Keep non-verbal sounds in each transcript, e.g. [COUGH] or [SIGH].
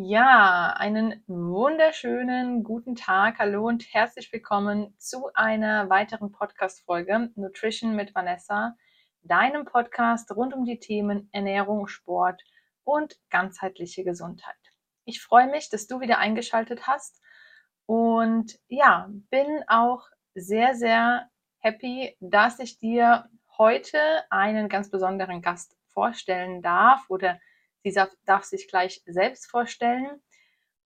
Ja, einen wunderschönen guten Tag. Hallo und herzlich willkommen zu einer weiteren Podcast-Folge Nutrition mit Vanessa, deinem Podcast rund um die Themen Ernährung, Sport und ganzheitliche Gesundheit. Ich freue mich, dass du wieder eingeschaltet hast und ja, bin auch sehr, sehr happy, dass ich dir heute einen ganz besonderen Gast vorstellen darf oder Sie darf sich gleich selbst vorstellen.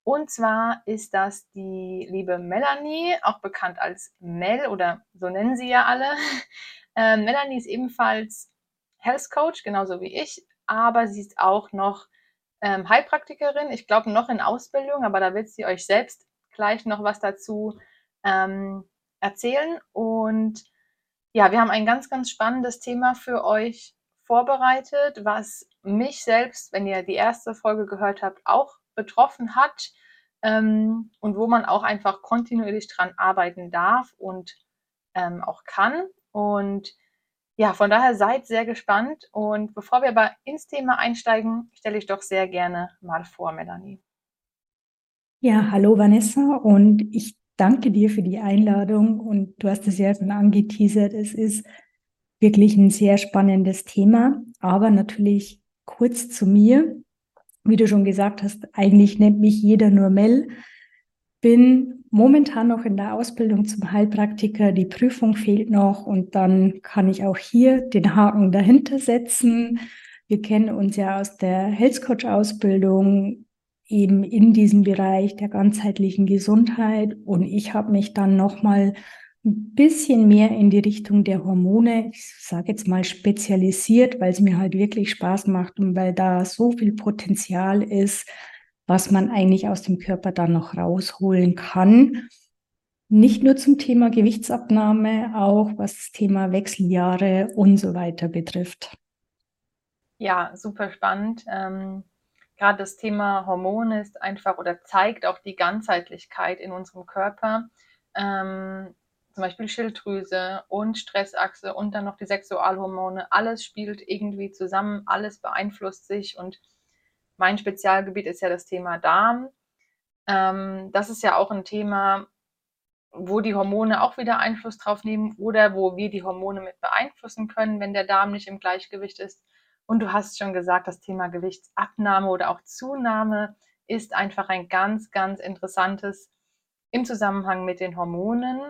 Und zwar ist das die liebe Melanie, auch bekannt als Mel oder so nennen sie ja alle. [LAUGHS] Äh, Melanie ist ebenfalls Health Coach, genauso wie ich, aber sie ist auch noch ähm, Heilpraktikerin. Ich glaube noch in Ausbildung, aber da wird sie euch selbst gleich noch was dazu ähm, erzählen. Und ja, wir haben ein ganz, ganz spannendes Thema für euch vorbereitet, was mich selbst, wenn ihr die erste Folge gehört habt, auch betroffen hat ähm, und wo man auch einfach kontinuierlich dran arbeiten darf und ähm, auch kann. Und ja, von daher seid sehr gespannt. Und bevor wir aber ins Thema einsteigen, stelle ich doch sehr gerne mal vor, Melanie. Ja, hallo Vanessa und ich danke dir für die Einladung und du hast es ja schon angeteasert. Es ist wirklich ein sehr spannendes Thema, aber natürlich kurz zu mir. Wie du schon gesagt hast, eigentlich nennt mich jeder nur Mel. Bin momentan noch in der Ausbildung zum Heilpraktiker. Die Prüfung fehlt noch und dann kann ich auch hier den Haken dahinter setzen. Wir kennen uns ja aus der Health Coach Ausbildung eben in diesem Bereich der ganzheitlichen Gesundheit und ich habe mich dann nochmal ein bisschen mehr in die Richtung der Hormone, ich sage jetzt mal spezialisiert, weil es mir halt wirklich Spaß macht und weil da so viel Potenzial ist, was man eigentlich aus dem Körper dann noch rausholen kann. Nicht nur zum Thema Gewichtsabnahme, auch was das Thema Wechseljahre und so weiter betrifft. Ja, super spannend. Ähm, Gerade das Thema Hormone ist einfach oder zeigt auch die Ganzheitlichkeit in unserem Körper. Ähm, zum Beispiel Schilddrüse und Stressachse und dann noch die Sexualhormone. Alles spielt irgendwie zusammen, alles beeinflusst sich und mein Spezialgebiet ist ja das Thema Darm. Ähm, das ist ja auch ein Thema, wo die Hormone auch wieder Einfluss drauf nehmen oder wo wir die Hormone mit beeinflussen können, wenn der Darm nicht im Gleichgewicht ist. Und du hast schon gesagt, das Thema Gewichtsabnahme oder auch Zunahme ist einfach ein ganz, ganz interessantes im Zusammenhang mit den Hormonen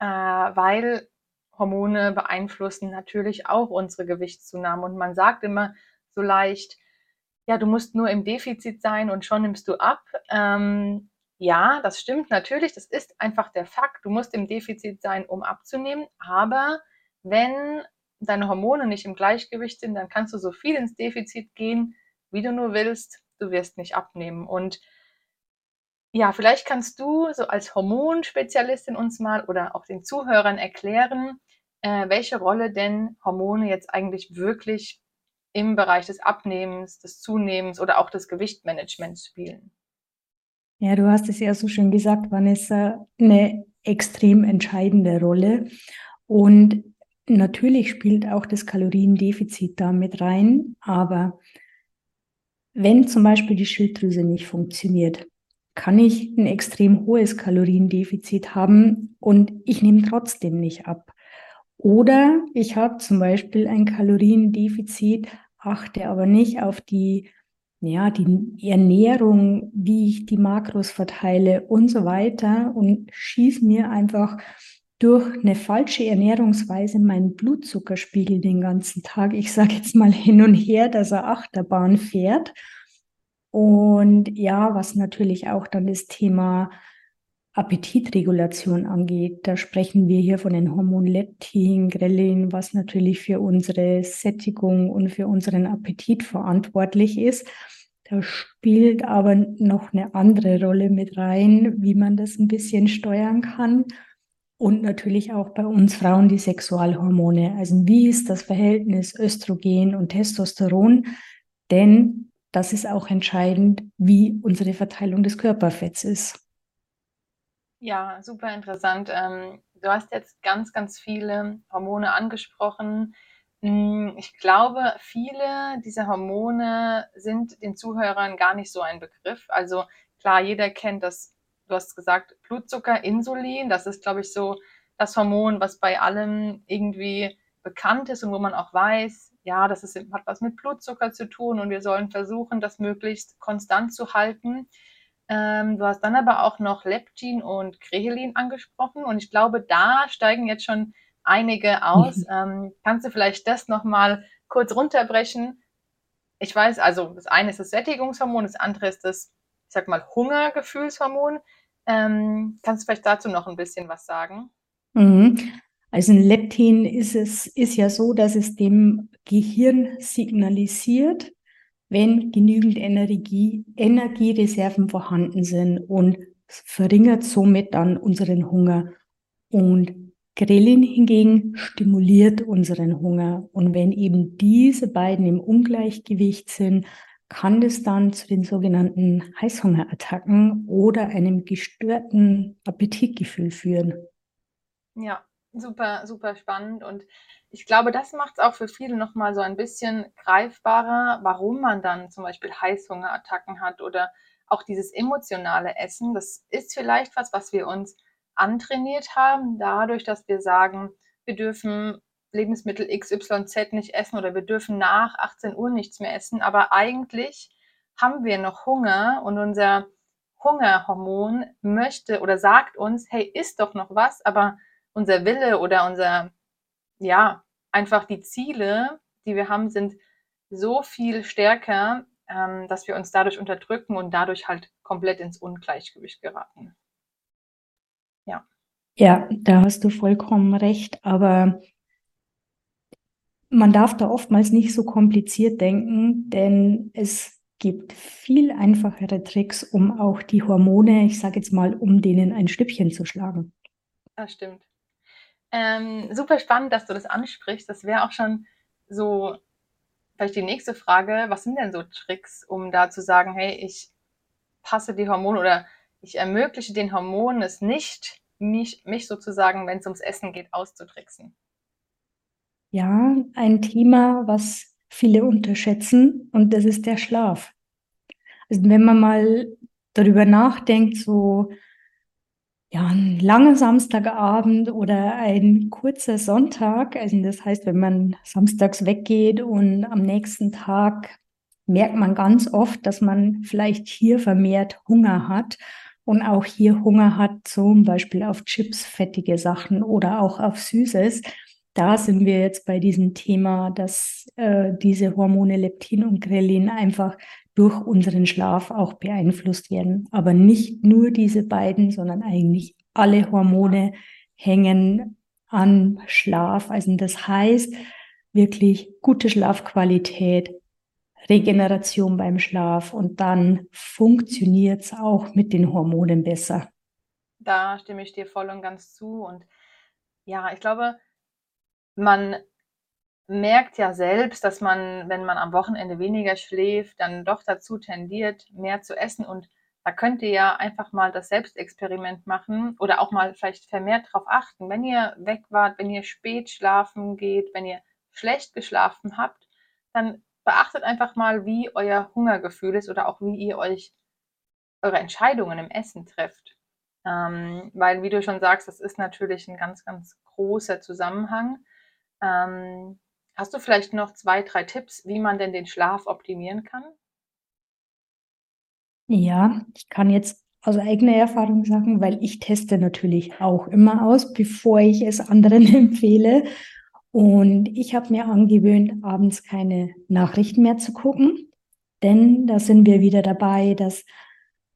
äh, weil Hormone beeinflussen natürlich auch unsere Gewichtszunahme. Und man sagt immer so leicht, ja, du musst nur im Defizit sein und schon nimmst du ab. Ähm, ja, das stimmt natürlich. Das ist einfach der Fakt. Du musst im Defizit sein, um abzunehmen. Aber wenn deine Hormone nicht im Gleichgewicht sind, dann kannst du so viel ins Defizit gehen, wie du nur willst. Du wirst nicht abnehmen. Und ja, vielleicht kannst du so als Hormonspezialistin uns mal oder auch den Zuhörern erklären, äh, welche Rolle denn Hormone jetzt eigentlich wirklich im Bereich des Abnehmens, des Zunehmens oder auch des Gewichtmanagements spielen. Ja, du hast es ja so schön gesagt, Vanessa, eine extrem entscheidende Rolle. Und natürlich spielt auch das Kaloriendefizit da mit rein. Aber wenn zum Beispiel die Schilddrüse nicht funktioniert, kann ich ein extrem hohes Kaloriendefizit haben und ich nehme trotzdem nicht ab. Oder ich habe zum Beispiel ein Kaloriendefizit, achte aber nicht auf die, ja, die Ernährung, wie ich die Makros verteile und so weiter und schieße mir einfach durch eine falsche Ernährungsweise meinen Blutzuckerspiegel den ganzen Tag, ich sage jetzt mal hin und her, dass er Achterbahn fährt und ja, was natürlich auch dann das Thema Appetitregulation angeht, da sprechen wir hier von den Hormonen Leptin, Grelin, was natürlich für unsere Sättigung und für unseren Appetit verantwortlich ist. Da spielt aber noch eine andere Rolle mit rein, wie man das ein bisschen steuern kann. Und natürlich auch bei uns Frauen die Sexualhormone. Also wie ist das Verhältnis Östrogen und Testosteron? Denn das ist auch entscheidend, wie unsere Verteilung des Körperfetts ist. Ja, super interessant. Ähm, du hast jetzt ganz, ganz viele Hormone angesprochen. Hm, ich glaube, viele dieser Hormone sind den Zuhörern gar nicht so ein Begriff. Also klar, jeder kennt das, du hast gesagt, Blutzucker, Insulin. Das ist, glaube ich, so das Hormon, was bei allem irgendwie bekannt ist und wo man auch weiß, ja, das ist, hat was mit Blutzucker zu tun und wir sollen versuchen, das möglichst konstant zu halten. Ähm, du hast dann aber auch noch Leptin und Krehelin angesprochen und ich glaube, da steigen jetzt schon einige aus. Mhm. Ähm, kannst du vielleicht das nochmal kurz runterbrechen? Ich weiß, also das eine ist das Sättigungshormon, das andere ist das, ich sag mal, Hungergefühlshormon. Ähm, kannst du vielleicht dazu noch ein bisschen was sagen? Mhm. Also ein Leptin ist es, ist ja so, dass es dem Gehirn signalisiert, wenn genügend Energie, Energiereserven vorhanden sind und verringert somit dann unseren Hunger. Und Grelin hingegen stimuliert unseren Hunger. Und wenn eben diese beiden im Ungleichgewicht sind, kann das dann zu den sogenannten Heißhungerattacken oder einem gestörten Appetitgefühl führen. Ja, super, super spannend. Und ich glaube, das macht es auch für viele nochmal so ein bisschen greifbarer, warum man dann zum Beispiel Heißhungerattacken hat oder auch dieses emotionale Essen. Das ist vielleicht was, was wir uns antrainiert haben, dadurch, dass wir sagen, wir dürfen Lebensmittel XYZ nicht essen oder wir dürfen nach 18 Uhr nichts mehr essen, aber eigentlich haben wir noch Hunger und unser Hungerhormon möchte oder sagt uns, hey, isst doch noch was, aber unser Wille oder unser, ja, einfach die Ziele, die wir haben, sind so viel stärker, ähm, dass wir uns dadurch unterdrücken und dadurch halt komplett ins Ungleichgewicht geraten. Ja. Ja, da hast du vollkommen recht, aber man darf da oftmals nicht so kompliziert denken, denn es gibt viel einfachere Tricks, um auch die Hormone, ich sage jetzt mal, um denen ein Stückchen zu schlagen. Das stimmt. Ähm, super spannend, dass du das ansprichst. Das wäre auch schon so vielleicht die nächste Frage. Was sind denn so Tricks, um da zu sagen, hey, ich passe die Hormone oder ich ermögliche den Hormonen es nicht, mich, mich sozusagen, wenn es ums Essen geht, auszutricksen. Ja, ein Thema, was viele unterschätzen, und das ist der Schlaf. Also wenn man mal darüber nachdenkt, so ja, ein langer Samstagabend oder ein kurzer Sonntag, also das heißt, wenn man samstags weggeht und am nächsten Tag merkt man ganz oft, dass man vielleicht hier vermehrt Hunger hat und auch hier Hunger hat, zum Beispiel auf Chips, fettige Sachen oder auch auf Süßes, da sind wir jetzt bei diesem Thema, dass äh, diese Hormone Leptin und Grelin einfach durch unseren Schlaf auch beeinflusst werden. Aber nicht nur diese beiden, sondern eigentlich alle Hormone hängen an Schlaf. Also das heißt, wirklich gute Schlafqualität, Regeneration beim Schlaf und dann funktioniert es auch mit den Hormonen besser. Da stimme ich dir voll und ganz zu. Und ja, ich glaube, man merkt ja selbst, dass man, wenn man am Wochenende weniger schläft, dann doch dazu tendiert, mehr zu essen. Und da könnt ihr ja einfach mal das Selbstexperiment machen oder auch mal vielleicht vermehrt darauf achten, wenn ihr weg wart, wenn ihr spät schlafen geht, wenn ihr schlecht geschlafen habt, dann beachtet einfach mal, wie euer Hungergefühl ist oder auch wie ihr euch eure Entscheidungen im Essen trefft. Ähm, weil, wie du schon sagst, das ist natürlich ein ganz, ganz großer Zusammenhang. Ähm, hast du vielleicht noch zwei, drei Tipps, wie man denn den Schlaf optimieren kann? Ja, ich kann jetzt aus eigener Erfahrung sagen, weil ich teste natürlich auch immer aus, bevor ich es anderen [LAUGHS] empfehle. Und ich habe mir angewöhnt, abends keine Nachrichten mehr zu gucken, denn da sind wir wieder dabei, dass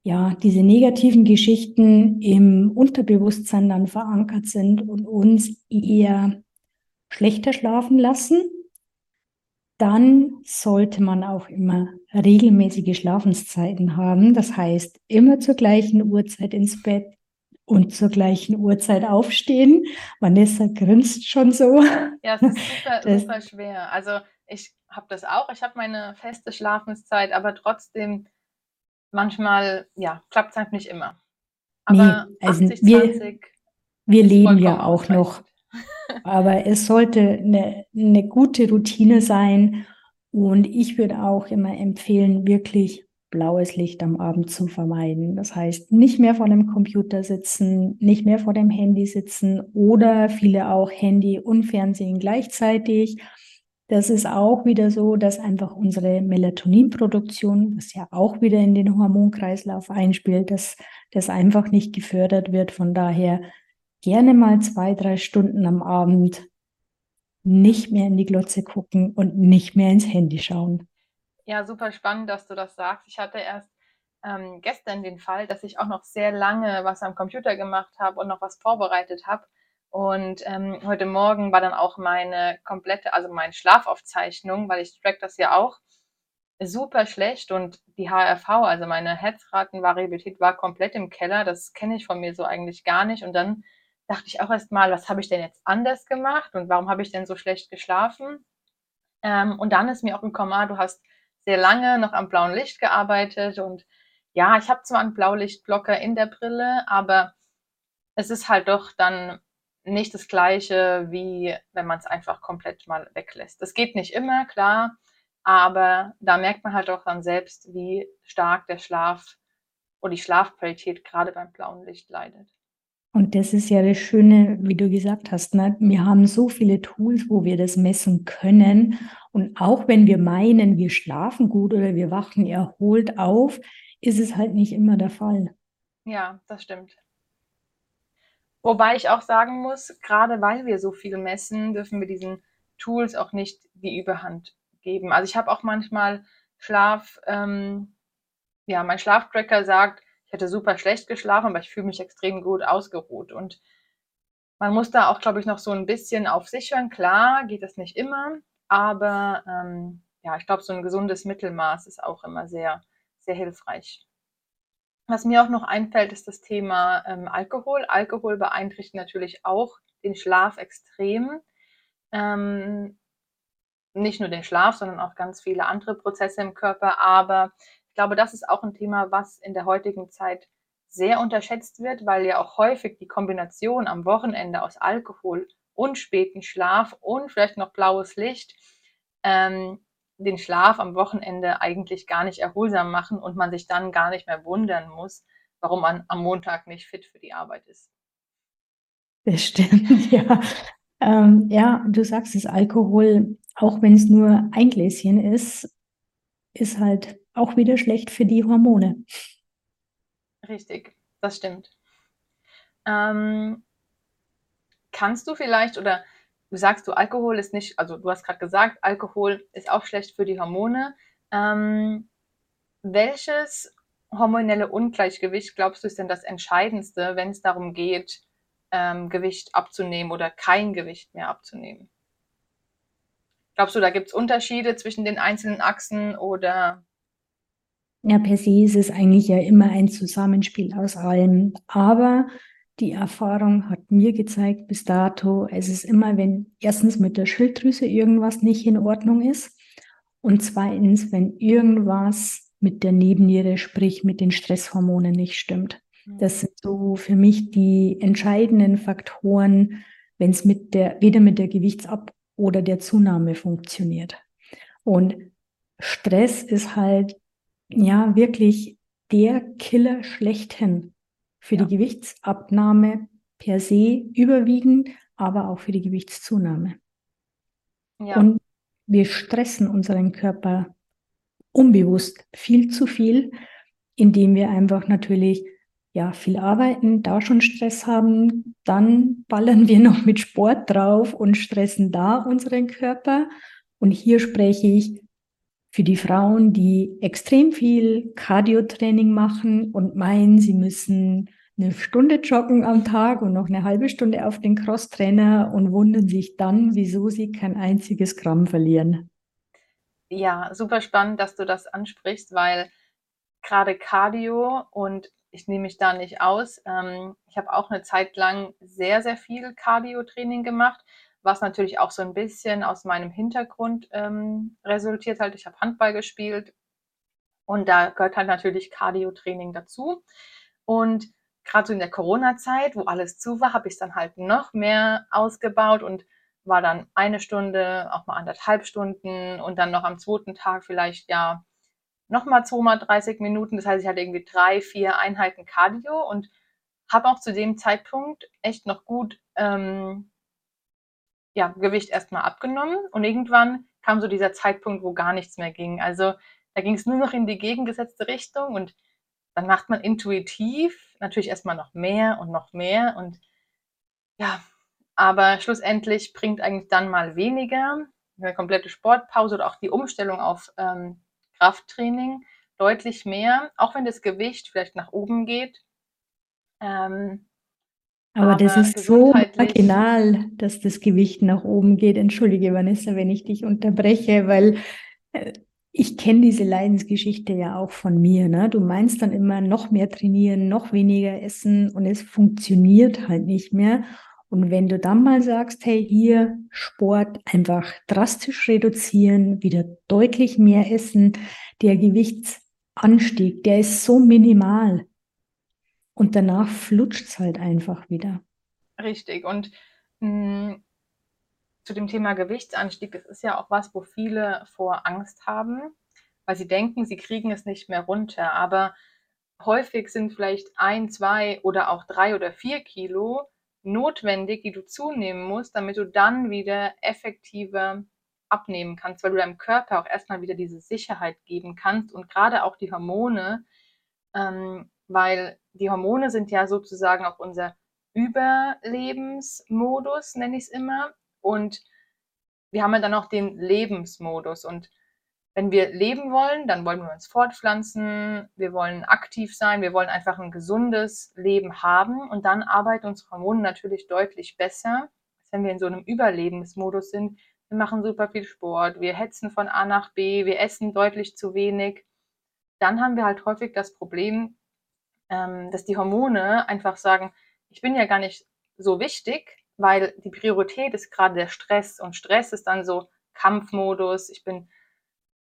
ja diese negativen Geschichten im Unterbewusstsein dann verankert sind und uns eher schlechter schlafen lassen. Dann sollte man auch immer regelmäßige Schlafenszeiten haben. Das heißt, immer zur gleichen Uhrzeit ins Bett, und zur gleichen Uhrzeit aufstehen. Vanessa grinst schon so. Ja, es ist super, das, super schwer. Also ich habe das auch. Ich habe meine feste Schlafenszeit, aber trotzdem manchmal, ja, klappt es halt nicht immer. Aber nee, also 80, wir, wir leben ja auch noch. Aber es sollte eine, eine gute Routine sein. Und ich würde auch immer empfehlen, wirklich blaues Licht am Abend zu vermeiden. Das heißt, nicht mehr vor dem Computer sitzen, nicht mehr vor dem Handy sitzen oder viele auch Handy und Fernsehen gleichzeitig. Das ist auch wieder so, dass einfach unsere Melatoninproduktion, was ja auch wieder in den Hormonkreislauf einspielt, dass das einfach nicht gefördert wird. Von daher gerne mal zwei, drei Stunden am Abend nicht mehr in die Glotze gucken und nicht mehr ins Handy schauen. Ja, super spannend, dass du das sagst. Ich hatte erst ähm, gestern den Fall, dass ich auch noch sehr lange was am Computer gemacht habe und noch was vorbereitet habe. Und ähm, heute Morgen war dann auch meine komplette, also meine Schlafaufzeichnung, weil ich track das ja auch, super schlecht und die HRV, also meine Herzratenvariabilität war komplett im Keller. Das kenne ich von mir so eigentlich gar nicht. Und dann dachte ich auch erst mal, was habe ich denn jetzt anders gemacht und warum habe ich denn so schlecht geschlafen? Ähm, und dann ist mir auch gekommen, ah, du hast sehr lange noch am blauen Licht gearbeitet und ja, ich habe zwar einen Blaulichtblocker in der Brille, aber es ist halt doch dann nicht das gleiche, wie wenn man es einfach komplett mal weglässt. Das geht nicht immer, klar, aber da merkt man halt auch dann selbst, wie stark der Schlaf oder die Schlafqualität gerade beim blauen Licht leidet. Und das ist ja das Schöne, wie du gesagt hast, ne? wir haben so viele Tools, wo wir das messen können. Und auch wenn wir meinen, wir schlafen gut oder wir wachen erholt auf, ist es halt nicht immer der Fall. Ja, das stimmt. Wobei ich auch sagen muss, gerade weil wir so viel messen, dürfen wir diesen Tools auch nicht die Überhand geben. Also ich habe auch manchmal Schlaf, ähm, ja, mein Schlaftracker sagt, hätte super schlecht geschlafen, aber ich fühle mich extrem gut ausgeruht. Und man muss da auch, glaube ich, noch so ein bisschen auf sich hören. Klar, geht das nicht immer, aber ähm, ja, ich glaube, so ein gesundes Mittelmaß ist auch immer sehr, sehr hilfreich. Was mir auch noch einfällt, ist das Thema ähm, Alkohol. Alkohol beeinträchtigt natürlich auch den Schlaf extrem. Ähm, nicht nur den Schlaf, sondern auch ganz viele andere Prozesse im Körper. Aber ich glaube, das ist auch ein Thema, was in der heutigen Zeit sehr unterschätzt wird, weil ja auch häufig die Kombination am Wochenende aus Alkohol und späten Schlaf und vielleicht noch blaues Licht ähm, den Schlaf am Wochenende eigentlich gar nicht erholsam machen und man sich dann gar nicht mehr wundern muss, warum man am Montag nicht fit für die Arbeit ist. Das stimmt, [LAUGHS] ja. Ähm, ja, du sagst es, Alkohol, auch wenn es nur ein Gläschen ist, ist halt auch wieder schlecht für die Hormone. Richtig, das stimmt. Ähm, kannst du vielleicht oder du sagst du, Alkohol ist nicht, also du hast gerade gesagt, Alkohol ist auch schlecht für die Hormone. Ähm, welches hormonelle Ungleichgewicht glaubst du ist denn das Entscheidendste, wenn es darum geht, ähm, Gewicht abzunehmen oder kein Gewicht mehr abzunehmen? Glaubst du, da gibt es Unterschiede zwischen den einzelnen Achsen oder ja, per se ist es eigentlich ja immer ein Zusammenspiel aus allem. Aber die Erfahrung hat mir gezeigt bis dato, es ist immer, wenn erstens mit der Schilddrüse irgendwas nicht in Ordnung ist und zweitens, wenn irgendwas mit der Nebenniere, sprich mit den Stresshormonen nicht stimmt. Mhm. Das sind so für mich die entscheidenden Faktoren, wenn es mit der, weder mit der Gewichtsab- oder der Zunahme funktioniert. Und Stress ist halt ja wirklich der Killer schlechthin für ja. die Gewichtsabnahme per se überwiegend, aber auch für die Gewichtszunahme. Ja. Und wir stressen unseren Körper unbewusst viel zu viel, indem wir einfach natürlich ja viel arbeiten, da schon Stress haben, dann ballern wir [LAUGHS] noch mit Sport drauf und stressen da unseren Körper. Und hier spreche ich für die Frauen, die extrem viel Cardio-Training machen und meinen, sie müssen eine Stunde joggen am Tag und noch eine halbe Stunde auf den Crosstrainer und wundern sich dann, wieso sie kein einziges Gramm verlieren. Ja, super spannend, dass du das ansprichst, weil gerade Cardio und ich nehme mich da nicht aus. Ähm, ich habe auch eine Zeit lang sehr, sehr viel Cardio-Training gemacht was natürlich auch so ein bisschen aus meinem Hintergrund ähm, resultiert halt. Ich habe Handball gespielt und da gehört halt natürlich Cardio-Training dazu. Und gerade so in der Corona-Zeit, wo alles zu war, habe ich dann halt noch mehr ausgebaut und war dann eine Stunde, auch mal anderthalb Stunden und dann noch am zweiten Tag vielleicht ja nochmal zweimal 30 Minuten. Das heißt, ich hatte irgendwie drei, vier Einheiten Cardio und habe auch zu dem Zeitpunkt echt noch gut ähm, ja, Gewicht erstmal abgenommen und irgendwann kam so dieser Zeitpunkt, wo gar nichts mehr ging. Also da ging es nur noch in die gegengesetzte Richtung und dann macht man intuitiv natürlich erstmal noch mehr und noch mehr und ja, aber schlussendlich bringt eigentlich dann mal weniger eine komplette Sportpause oder auch die Umstellung auf ähm, Krafttraining deutlich mehr, auch wenn das Gewicht vielleicht nach oben geht. Ähm, aber, aber, das ist so marginal, dass das Gewicht nach oben geht. Entschuldige, Vanessa, wenn ich dich unterbreche, weil äh, ich kenne diese Leidensgeschichte ja auch von mir. Ne? Du meinst dann immer noch mehr trainieren, noch weniger essen und es funktioniert halt nicht mehr. Und wenn du dann mal sagst, hey, hier Sport einfach drastisch reduzieren, wieder deutlich mehr essen, der Gewichtsanstieg, der ist so minimal. Und danach flutscht es halt einfach wieder. Richtig. Und mh, mm, zu dem Thema Gewichtsanstieg, das ist ja auch was, wo viele vor Angst haben, weil sie denken, sie kriegen es nicht mehr runter. Aber häufig sind vielleicht ein, zwei oder auch drei oder vier Kilo notwendig, die du zunehmen musst, damit du dann wieder effektiver abnehmen kannst, weil du deinem Körper auch erstmal wieder diese Sicherheit geben kannst und gerade auch die Hormone, ähm, weil die Hormone sind ja sozusagen auch unser Überlebensmodus, nenne ich es immer. Und wir haben ja dann auch den Lebensmodus. Und wenn wir leben wollen, dann wollen wir uns fortpflanzen, wir wollen aktiv sein, wir wollen einfach ein gesundes Leben haben. Und dann arbeiten unsere Hormone natürlich deutlich besser, als wenn wir in so einem Überlebensmodus sind. Wir machen super viel Sport, wir hetzen von A nach B, wir essen deutlich zu wenig. Dann haben wir halt häufig das Problem, ähm, dass die Hormone einfach sagen, ich bin ja gar nicht so wichtig, weil die Priorität ist gerade der Stress und Stress ist dann so Kampfmodus, ich bin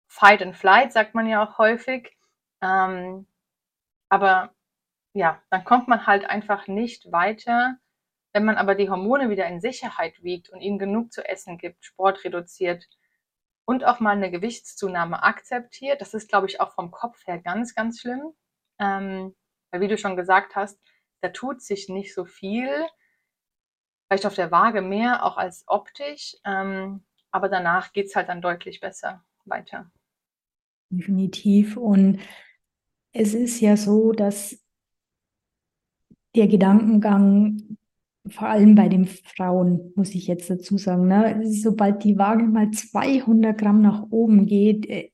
Fight and Flight, sagt man ja auch häufig. Ähm, aber ja, dann kommt man halt einfach nicht weiter. Wenn man aber die Hormone wieder in Sicherheit wiegt und ihnen genug zu essen gibt, Sport reduziert und auch mal eine Gewichtszunahme akzeptiert, das ist, glaube ich, auch vom Kopf her ganz, ganz schlimm. Ähm, weil wie du schon gesagt hast, da tut sich nicht so viel. Vielleicht auf der Waage mehr, auch als optisch. Ähm, aber danach geht es halt dann deutlich besser weiter. Definitiv. Und es ist ja so, dass der Gedankengang, vor allem bei den Frauen, muss ich jetzt dazu sagen, ne, sobald die Waage mal 200 Gramm nach oben geht, äh,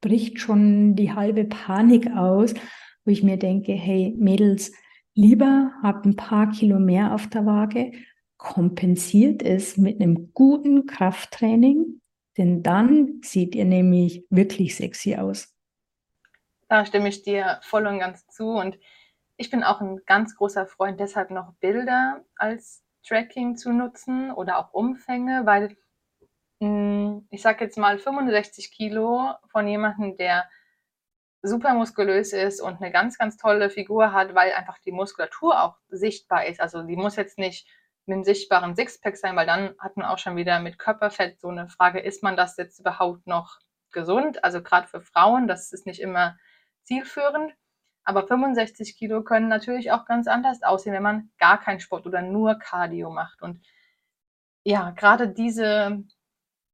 bricht schon die halbe Panik aus wo ich mir denke, hey Mädels, lieber habt ein paar Kilo mehr auf der Waage, kompensiert es mit einem guten Krafttraining, denn dann seht ihr nämlich wirklich sexy aus. Da stimme ich dir voll und ganz zu und ich bin auch ein ganz großer Freund, deshalb noch Bilder als Tracking zu nutzen oder auch Umfänge, weil hm, ich sage jetzt mal 65 Kilo von jemandem, der super muskulös ist und eine ganz, ganz tolle Figur hat, weil einfach die Muskulatur auch sichtbar ist. Also die muss jetzt nicht mit einem sichtbaren Sixpack sein, weil dann hat man auch schon wieder mit Körperfett so eine Frage, ist man das jetzt überhaupt noch gesund? Also gerade für Frauen, das ist nicht immer zielführend. Aber 65 Kilo können natürlich auch ganz anders aussehen, wenn man gar keinen Sport oder nur Cardio macht. Und ja, gerade diese,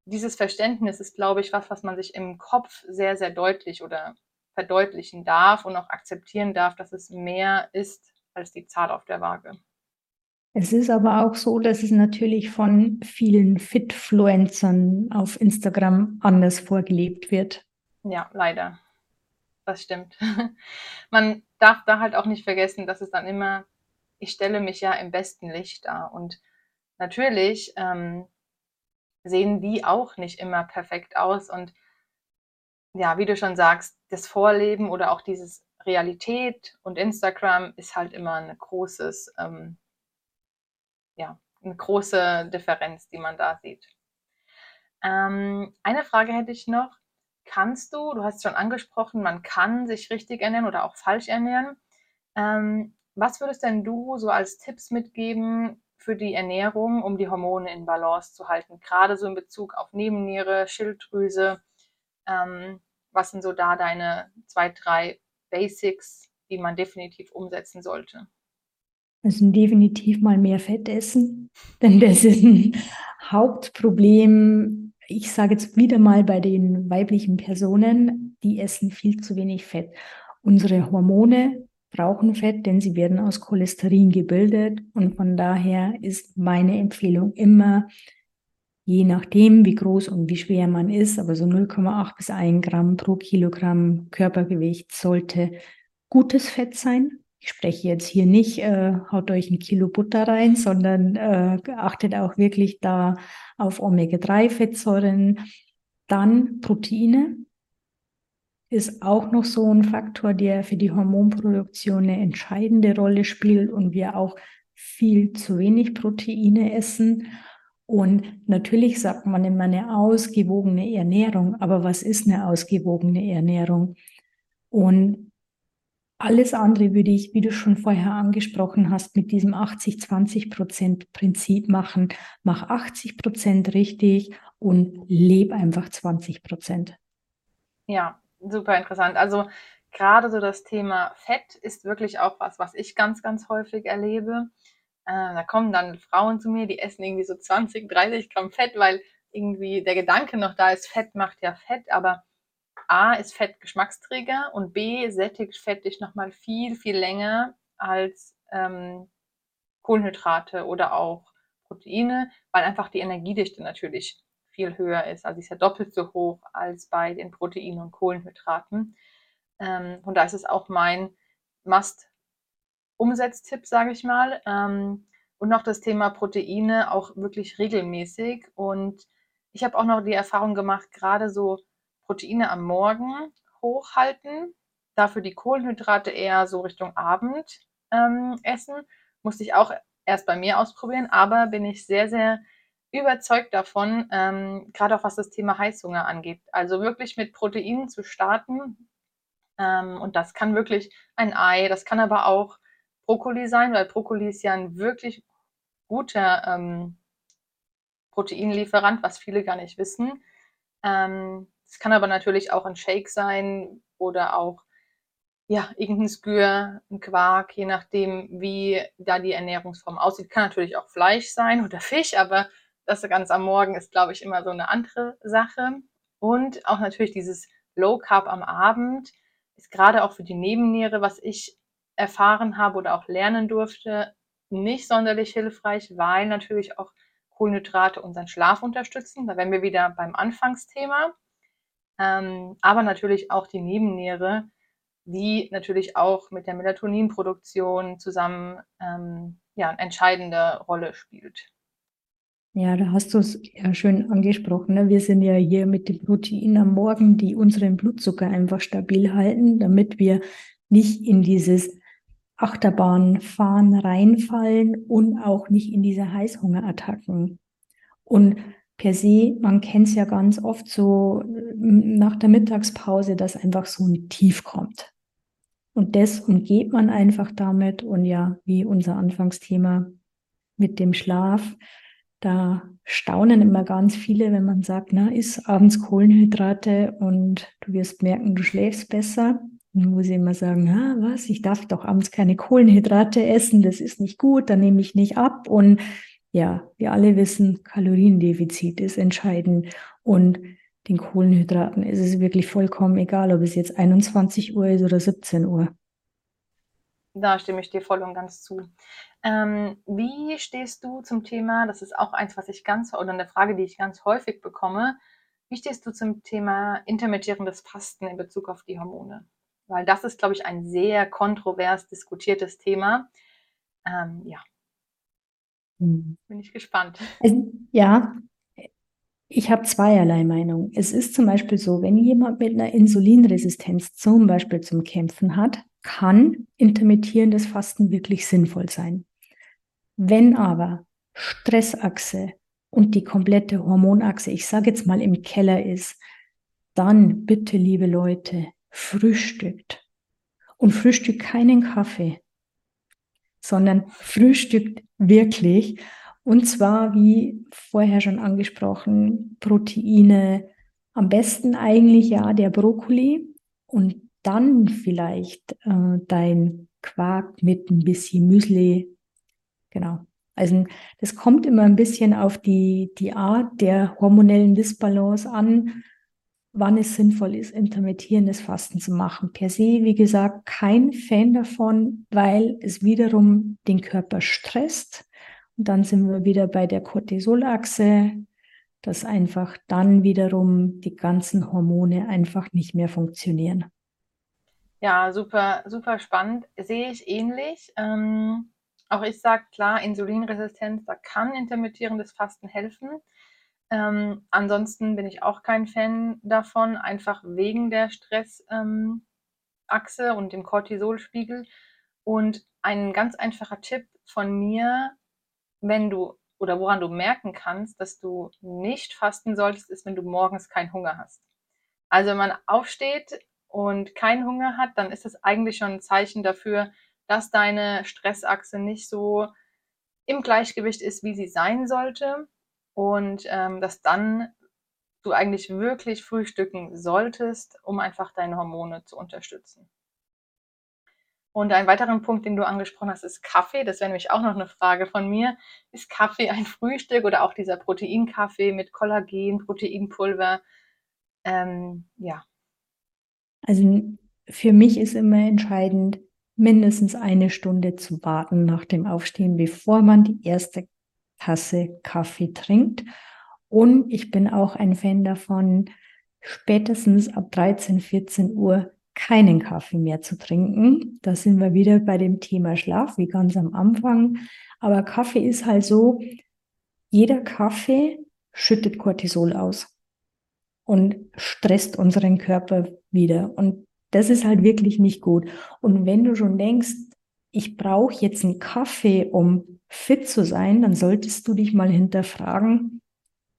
dieses Verständnis ist, glaube ich, was, was man sich im Kopf sehr, sehr deutlich oder verdeutlichen darf und auch akzeptieren darf, dass es mehr ist als die Zahl auf der Waage. Es ist aber auch so, dass es natürlich von vielen Fitfluencern auf Instagram anders vorgelebt wird. Ja, leider. Das stimmt. [LAUGHS] Man darf da halt auch nicht vergessen, dass es dann immer, ich stelle mich ja im besten Licht dar. Und natürlich ähm, sehen die auch nicht immer perfekt aus. Und ja, wie du schon sagst, das Vorleben oder auch dieses Realität und Instagram ist halt immer ein großes, ähm, ja, eine große Differenz, die man da sieht. Ähm, eine Frage hätte ich noch. Kannst du, du hast schon angesprochen, man kann sich richtig ernähren oder auch falsch ernähren. Ähm, was würdest denn du so als Tipps mitgeben für die Ernährung, um die Hormone in Balance zu halten? Gerade so in Bezug auf Nebenniere, Schilddrüse. Ähm, was sind so da deine zwei, drei Basics, die man definitiv umsetzen sollte? Also definitiv mal mehr Fett essen, [LAUGHS] denn das ist ein Hauptproblem. Ich sage jetzt wieder mal bei den weiblichen Personen, die essen viel zu wenig Fett. Unsere Hormone brauchen Fett, denn sie werden aus Cholesterin gebildet und von daher ist meine Empfehlung immer, je nachdem, wie groß und wie schwer man ist, aber so 0,8 bis 1 Gramm pro Kilogramm Körpergewicht sollte gutes Fett sein. Ich spreche jetzt hier nicht, äh, haut euch ein Kilo Butter rein, sondern äh, achtet auch wirklich da auf Omega-3-Fettsäuren. Dann Proteine ist auch noch so ein Faktor, der für die Hormonproduktion eine entscheidende Rolle spielt und wir auch viel zu wenig Proteine essen. Und natürlich sagt man immer eine ausgewogene Ernährung, aber was ist eine ausgewogene Ernährung? Und alles andere würde ich, wie du schon vorher angesprochen hast, mit diesem 80-20-Prozent-Prinzip machen. Mach 80 Prozent richtig und leb einfach 20 Prozent. Ja, super interessant. Also gerade so das Thema Fett ist wirklich auch was, was ich ganz, ganz häufig erlebe. Äh, da kommen dann Frauen zu mir, die essen irgendwie so 20, 30 Gramm Fett, weil irgendwie der Gedanke noch da ist, Fett macht ja Fett, aber A ist Fett Geschmacksträger und B sättigt Fett dich nochmal viel, viel länger als ähm, Kohlenhydrate oder auch Proteine, weil einfach die Energiedichte natürlich viel höher ist. Also ist ja doppelt so hoch als bei den Proteinen und Kohlenhydraten. Ähm, und da ist es auch mein Must-Umsetztipp, sage ich mal. Ähm, und noch das Thema Proteine auch wirklich regelmäßig. Und ich habe auch noch die Erfahrung gemacht, gerade so Proteine am Morgen hochhalten, dafür die Kohlenhydrate eher so Richtung Abend ähm, essen. Musste ich auch erst bei mir ausprobieren, aber bin ich sehr, sehr überzeugt davon, ähm, gerade auch was das Thema Heißhunger angeht. Also wirklich mit Proteinen zu starten. Ähm, und das kann wirklich ein Ei, das kann aber auch Brokkoli sein, weil Brokkoli ist ja ein wirklich guter ähm, Proteinlieferant, was viele gar nicht wissen. Ähm, es kann aber natürlich auch ein Shake sein oder auch ja, irgendein Skür, ein Quark, je nachdem, wie da die Ernährungsform aussieht. Kann natürlich auch Fleisch sein oder Fisch, aber das ganz am Morgen ist, glaube ich, immer so eine andere Sache. Und auch natürlich dieses Low Carb am Abend ist gerade auch für die Nebenniere, was ich erfahren habe oder auch lernen durfte, nicht sonderlich hilfreich, weil natürlich auch Kohlenhydrate unseren Schlaf unterstützen. Da wären wir wieder beim Anfangsthema ähm, aber natürlich auch die Nebenniere, die natürlich auch mit der Melatoninproduktion zusammen ähm, ja, eine entscheidende Rolle spielt. Ja, da hast du es ja schön angesprochen. Ne? Wir sind ja hier mit dem Protein am Morgen, die unseren Blutzucker einfach stabil halten, damit wir nicht in dieses Achterbahnfahren reinfallen und auch nicht in diese Heißhungerattacken. Und per se, man kennt es ja ganz oft so nach der Mittagspause, dass einfach so ein Tief kommt. Und das umgeht man einfach damit. Und ja, wie unser Anfangsthema mit dem Schlaf, da staunen immer ganz viele, wenn man sagt, na, isst abends Kohlenhydrate und du wirst merken, du schläfst besser. Dann muss ich immer sagen, ah, was, ich darf doch abends keine Kohlenhydrate essen, das ist nicht gut, dann nehme ich nicht ab. Und ja, wir alle wissen, Kaloriendefizit ist entscheidend und den Kohlenhydraten ist es wirklich vollkommen egal, ob es jetzt 21 Uhr ist oder 17 Uhr. Da stimme ich dir voll und ganz zu. Ähm, wie stehst du zum Thema, das ist auch eins, was ich ganz, oder eine Frage, die ich ganz häufig bekomme, wie stehst du zum Thema intermittierendes Fasten in Bezug auf die Hormone? Weil das ist, glaube ich, ein sehr kontrovers diskutiertes Thema. Ähm, ja, hm. Bin ich gespannt. Also, ja, ich habe zweierlei Meinung. Es ist zum Beispiel so, wenn jemand mit einer Insulinresistenz zum Beispiel zum Kämpfen hat, kann intermittierendes Fasten wirklich sinnvoll sein. Wenn aber Stressachse und die komplette Hormonachse, ich sage jetzt mal im Keller ist, dann bitte, liebe Leute, frühstückt. Und frühstückt keinen Kaffee, sondern frühstückt wirklich. Und zwar, wie vorher schon angesprochen, Proteine, am besten eigentlich ja der Brokkoli und dann vielleicht äh, dein Quark mit ein bisschen Müsli. Genau. Also das kommt immer ein bisschen auf die, die Art der hormonellen Disbalance an, wann es sinnvoll ist, intermittierendes Fasten zu machen. Per se, wie gesagt, kein Fan davon, weil es wiederum den Körper stresst. Und dann sind wir wieder bei der Cortisolachse, dass einfach dann wiederum die ganzen Hormone einfach nicht mehr funktionieren. Ja, super, super spannend. Sehe ich ähnlich. Ähm, auch ich sage klar, Insulinresistenz, da kann intermittierendes Fasten helfen. Ähm, ansonsten bin ich auch kein Fan davon, einfach wegen der Stressachse ähm, und dem Cortisolspiegel. Und ein ganz einfacher Tipp von mir, wenn du oder woran du merken kannst, dass du nicht fasten solltest, ist, wenn du morgens keinen Hunger hast. Also wenn man aufsteht und keinen Hunger hat, dann ist das eigentlich schon ein Zeichen dafür, dass deine Stressachse nicht so im Gleichgewicht ist, wie sie sein sollte und ähm, dass dann du eigentlich wirklich frühstücken solltest, um einfach deine Hormone zu unterstützen. Und ein weiterer Punkt, den du angesprochen hast, ist Kaffee. Das wäre nämlich auch noch eine Frage von mir. Ist Kaffee ein Frühstück oder auch dieser Proteinkaffee mit Kollagen, Proteinpulver? Ähm, ja. Also für mich ist immer entscheidend, mindestens eine Stunde zu warten nach dem Aufstehen, bevor man die erste Tasse Kaffee trinkt. Und ich bin auch ein Fan davon, spätestens ab 13, 14 Uhr keinen Kaffee mehr zu trinken. Da sind wir wieder bei dem Thema Schlaf, wie ganz am Anfang. Aber Kaffee ist halt so, jeder Kaffee schüttet Cortisol aus und stresst unseren Körper wieder. Und das ist halt wirklich nicht gut. Und wenn du schon denkst, ich brauche jetzt einen Kaffee, um fit zu sein, dann solltest du dich mal hinterfragen,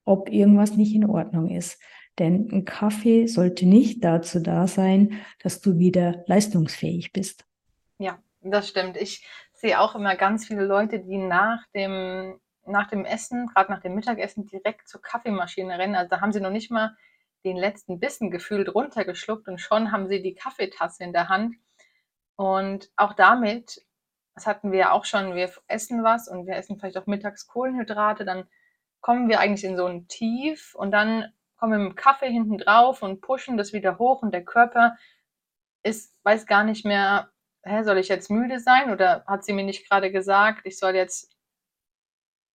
ob irgendwas nicht in Ordnung ist. Denn ein Kaffee sollte nicht dazu da sein, dass du wieder leistungsfähig bist. Ja, das stimmt. Ich sehe auch immer ganz viele Leute, die nach dem, nach dem Essen, gerade nach dem Mittagessen, direkt zur Kaffeemaschine rennen. Also da haben sie noch nicht mal den letzten Bissen gefühlt runtergeschluckt und schon haben sie die Kaffeetasse in der Hand. Und auch damit, das hatten wir ja auch schon, wir essen was und wir essen vielleicht auch mittags Kohlenhydrate, dann kommen wir eigentlich in so ein Tief und dann kommen wir mit dem Kaffee hinten drauf und pushen das wieder hoch und der Körper ist, weiß gar nicht mehr, hä, soll ich jetzt müde sein oder hat sie mir nicht gerade gesagt, ich soll jetzt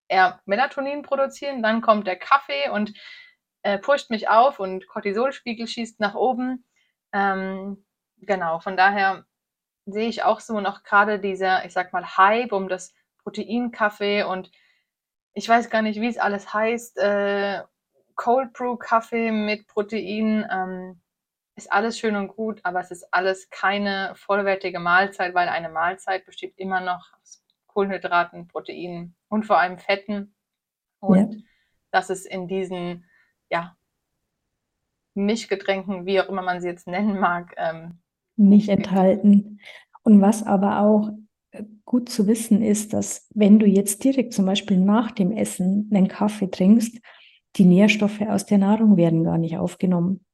eher Melatonin produzieren, dann kommt der Kaffee und äh, pusht mich auf und Cortisolspiegel schießt nach oben. Ähm, genau, von daher sehe ich auch so noch gerade dieser, ich sag mal, Hype um das Proteinkaffee und ich weiß gar nicht, wie es alles heißt, äh, Cold Brew Kaffee mit Protein ähm, ist alles schön und gut, aber es ist alles keine vollwertige Mahlzeit, weil eine Mahlzeit besteht immer noch aus Kohlenhydraten, Proteinen und vor allem Fetten. Und ja. das ist in diesen, ja, Mischgetränken, wie auch immer man sie jetzt nennen mag, ähm, nicht enthalten. Und was aber auch äh, gut zu wissen ist, dass wenn du jetzt direkt zum Beispiel nach dem Essen einen Kaffee trinkst, die Nährstoffe aus der Nahrung werden gar nicht aufgenommen.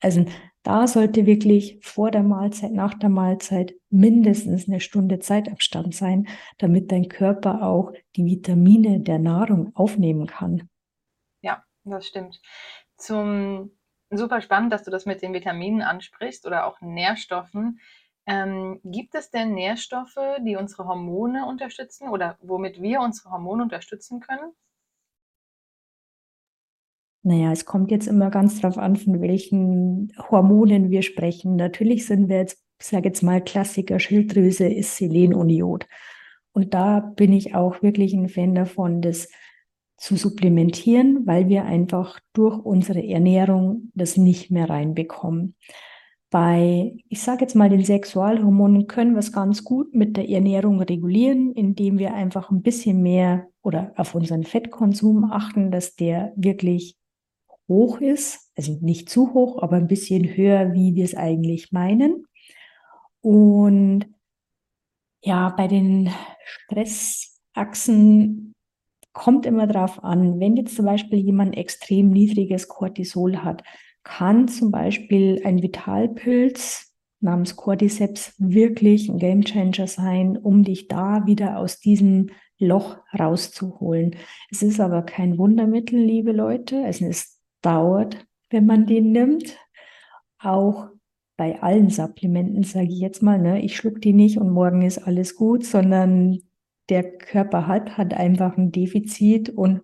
Also da sollte wirklich vor der Mahlzeit, nach der Mahlzeit mindestens eine Stunde Zeitabstand sein, damit dein Körper auch die Vitamine der Nahrung aufnehmen kann. Ja, das stimmt. Zum super spannend, dass du das mit den Vitaminen ansprichst oder auch Nährstoffen. Ähm, gibt es denn Nährstoffe, die unsere Hormone unterstützen oder womit wir unsere Hormone unterstützen können? Naja, es kommt jetzt immer ganz drauf an, von welchen Hormonen wir sprechen. Natürlich sind wir jetzt, ich sage jetzt mal, Klassiker, Schilddrüse ist Selen und da bin ich auch wirklich ein Fan davon, das zu supplementieren, weil wir einfach durch unsere Ernährung das nicht mehr reinbekommen. Bei, ich sage jetzt mal, den Sexualhormonen können wir es ganz gut mit der Ernährung regulieren, indem wir einfach ein bisschen mehr oder auf unseren Fettkonsum achten, dass der wirklich hoch ist, also nicht zu hoch, aber ein bisschen höher, wie wir es eigentlich meinen. Und Ja, bei den Stressachsen kommt immer drauf an. Wenn jetzt zum Beispiel jemand extrem niedriges Cortisol hat, kann zum Beispiel ein Vitalpilz namens Cordyceps wirklich ein Gamechanger sein, um dich da wieder aus diesem Loch rauszuholen. Es ist aber kein Wundermittel, liebe Leute. Es ist, dauert, wenn man den nimmt. Auch bei allen Supplementen sage ich jetzt mal, ne, ich schluck die nicht und morgen ist alles gut, sondern der Körper hat, hat einfach ein Defizit und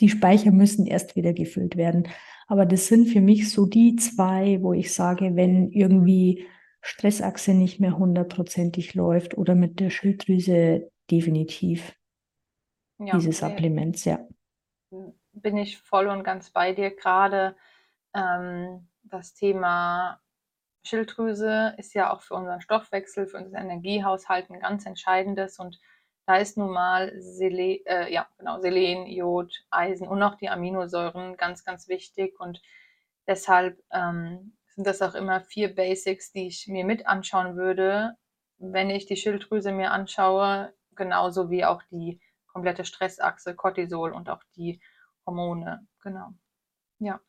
die Speicher müssen erst wieder gefüllt werden. Aber das sind für mich so die zwei, wo ich sage, wenn irgendwie Stressachse nicht mehr hundertprozentig läuft oder mit der Schilddrüse definitiv ja, diese Supplements, ja. Bin ich voll und ganz bei dir. Gerade ähm, das Thema Schilddrüse ist ja auch für unseren Stoffwechsel, für unser Energiehaushalt ein ganz entscheidendes und da ist nun mal Selen, äh, ja, genau, Selen, Jod, Eisen und auch die Aminosäuren ganz, ganz wichtig und deshalb ähm, sind das auch immer vier Basics, die ich mir mit anschauen würde, wenn ich die Schilddrüse mir anschaue, genauso wie auch die komplette Stressachse, Cortisol und auch die Hormone. Genau. Ja.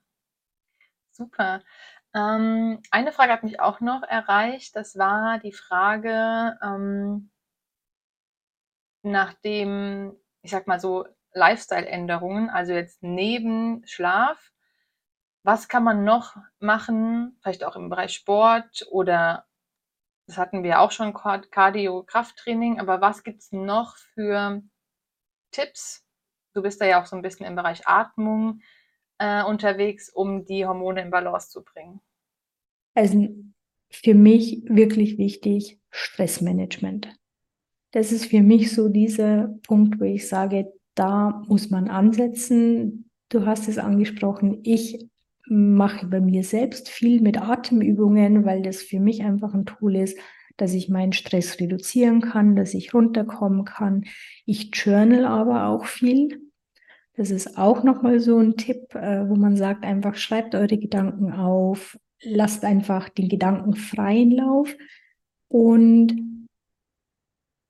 Super. Ähm, eine Frage hat mich auch noch erreicht. Das war die Frage ähm, nach dem, ich sag mal so, Lifestyle-Änderungen, also jetzt neben Schlaf, was kann man noch machen, vielleicht auch im Bereich Sport oder das hatten wir auch schon, Cardio-Krafttraining, aber was gibt es noch für Tipps? Du bist da ja auch so ein bisschen im Bereich Atmung äh, unterwegs, um die Hormone in Balance zu bringen. Also für mich wirklich wichtig Stressmanagement. Das ist für mich so dieser Punkt, wo ich sage, da muss man ansetzen. Du hast es angesprochen, ich mache bei mir selbst viel mit Atemübungen, weil das für mich einfach ein Tool ist, dass ich meinen Stress reduzieren kann, dass ich runterkommen kann. Ich journal aber auch viel. Das ist auch nochmal so ein Tipp, äh, wo man sagt, einfach schreibt eure Gedanken auf, lasst einfach den Gedanken freien Lauf und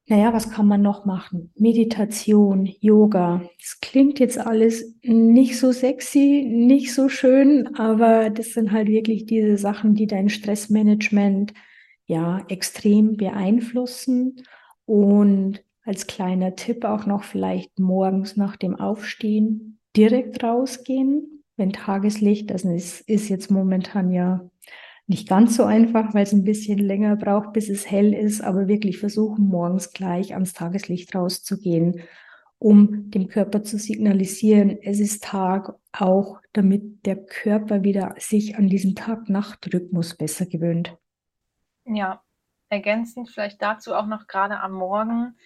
naja, was kann man noch machen? Meditation, Yoga. Das klingt jetzt alles nicht so sexy, nicht so schön, aber das sind halt wirklich diese Sachen, die dein Stressmanagement ja extrem beeinflussen. Und als kleiner Tipp auch noch vielleicht morgens nach dem Aufstehen direkt rausgehen, wenn Tageslicht, das ist, ist jetzt momentan ja nicht ganz so einfach, weil es ein bisschen länger braucht, bis es hell ist, aber wirklich versuchen, morgens gleich ans Tageslicht rauszugehen, um dem Körper zu signalisieren, es ist Tag, auch damit der Körper wieder sich an diesen Tag-Nacht-Rhythmus besser gewöhnt. Ja, ergänzend vielleicht dazu auch noch gerade am Morgen,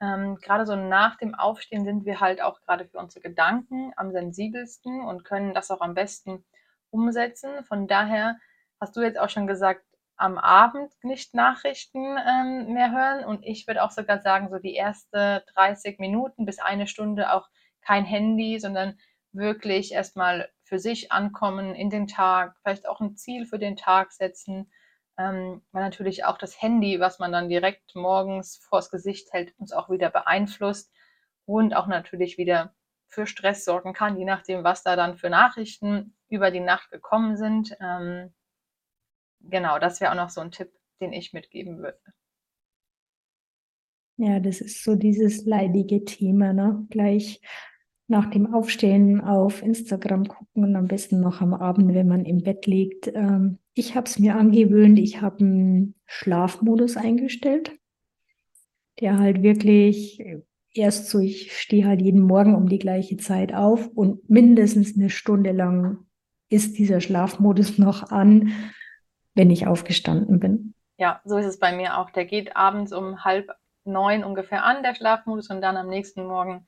ähm, gerade so nach dem Aufstehen sind wir halt auch gerade für unsere Gedanken am sensibelsten und können das auch am besten umsetzen. Von daher hast du jetzt auch schon gesagt, am Abend nicht Nachrichten ähm, mehr hören. Und ich würde auch sogar sagen, so die erste 30 Minuten bis eine Stunde auch kein Handy, sondern wirklich erstmal für sich ankommen in den Tag, vielleicht auch ein Ziel für den Tag setzen. Ähm, weil natürlich auch das Handy, was man dann direkt morgens vors Gesicht hält, uns auch wieder beeinflusst und auch natürlich wieder für Stress sorgen kann, je nachdem, was da dann für Nachrichten über die Nacht gekommen sind. Ähm, genau, das wäre auch noch so ein Tipp, den ich mitgeben würde. Ja, das ist so dieses leidige Thema, ne? Gleich nach dem Aufstehen auf Instagram gucken und am besten noch am Abend, wenn man im Bett liegt. Ähm, ich habe es mir angewöhnt, ich habe einen Schlafmodus eingestellt, der halt wirklich erst so, ich stehe halt jeden Morgen um die gleiche Zeit auf und mindestens eine Stunde lang ist dieser Schlafmodus noch an wenn ich aufgestanden bin. Ja, so ist es bei mir auch. Der geht abends um halb neun ungefähr an, der Schlafmodus, und dann am nächsten Morgen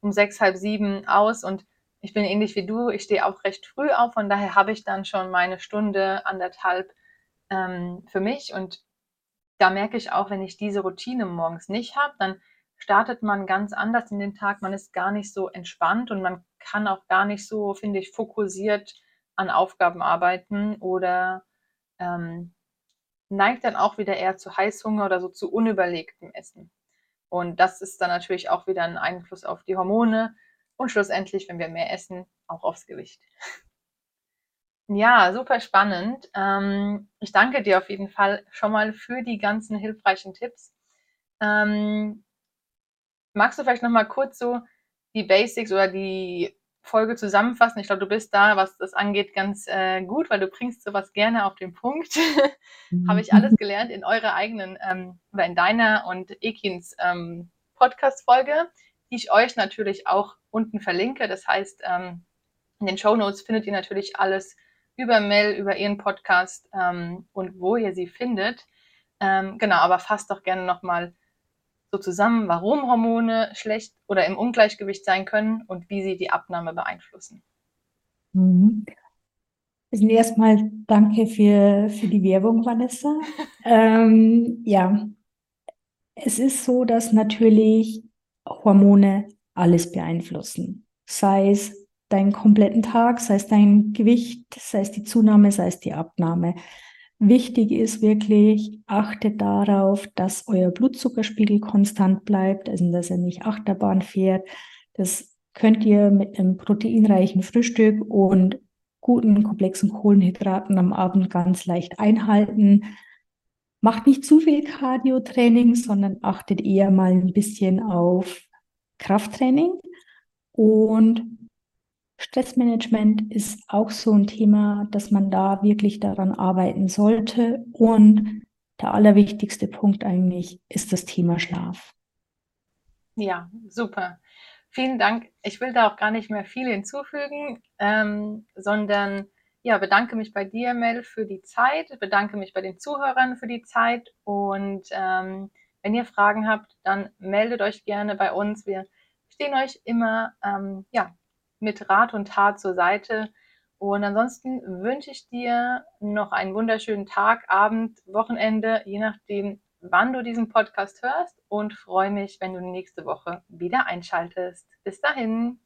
um sechs, halb sieben aus. Und ich bin ähnlich wie du, ich stehe auch recht früh auf, von daher habe ich dann schon meine Stunde, anderthalb ähm, für mich. Und da merke ich auch, wenn ich diese Routine morgens nicht habe, dann startet man ganz anders in den Tag. Man ist gar nicht so entspannt und man kann auch gar nicht so, finde ich, fokussiert an Aufgaben arbeiten oder ähm, neigt dann auch wieder eher zu Heißhunger oder so zu unüberlegtem Essen. Und das ist dann natürlich auch wieder ein Einfluss auf die Hormone und schlussendlich, wenn wir mehr essen, auch aufs Gewicht. [LAUGHS] Ja, super spannend. Ähm, ich danke dir auf jeden Fall schon mal für die ganzen hilfreichen Tipps. Ähm, magst du vielleicht noch mal kurz so die Basics oder die Folge zusammenfassen? Ich glaube, du bist da, was das angeht, ganz äh, gut, weil du bringst sowas gerne auf den Punkt. [LAUGHS] Habe ich alles gelernt in eurer eigenen ähm, oder in deiner und Ekins ähm, Podcast-Folge, die ich euch natürlich auch unten verlinke. Das heißt, ähm, in den Show Notes findet ihr natürlich alles über Mel, über ihren Podcast ähm, und wo ihr sie findet. Ähm, genau, aber fasst doch gerne nochmal so zusammen, warum Hormone schlecht oder im Ungleichgewicht sein können und wie sie die Abnahme beeinflussen. Mhm. Also erstmal danke für, für die Werbung, Vanessa. [LAUGHS] ähm, ja, es ist so, dass natürlich Hormone alles beeinflussen. Sei es deinen kompletten Tag, sei es dein Gewicht, sei es die Zunahme, sei es die Abnahme. Wichtig ist wirklich, achtet darauf, dass euer Blutzuckerspiegel konstant bleibt, also dass er nicht Achterbahn fährt. Das könnt ihr mit einem proteinreichen Frühstück und guten komplexen Kohlenhydraten am Abend ganz leicht einhalten. Macht nicht zu viel Cardio-Training, sondern achtet eher mal ein bisschen auf Krafttraining und Stressmanagement ist auch so ein Thema, dass man da wirklich daran arbeiten sollte. Und der allerwichtigste Punkt eigentlich ist das Thema Schlaf. Ja, super. Vielen Dank. Ich will da auch gar nicht mehr viel hinzufügen, ähm, sondern ja, bedanke mich bei dir, Mel, für die Zeit, bedanke mich bei den Zuhörern für die Zeit und ähm, wenn ihr Fragen habt, dann meldet euch gerne bei uns. Wir stehen euch immer ähm, ja, mit Rat und Tat zur Seite. Und ansonsten wünsche ich dir noch einen wunderschönen Tag, Abend, Wochenende, je nachdem, wann du diesen Podcast hörst und freue mich, wenn du nächste Woche wieder einschaltest. Bis dahin.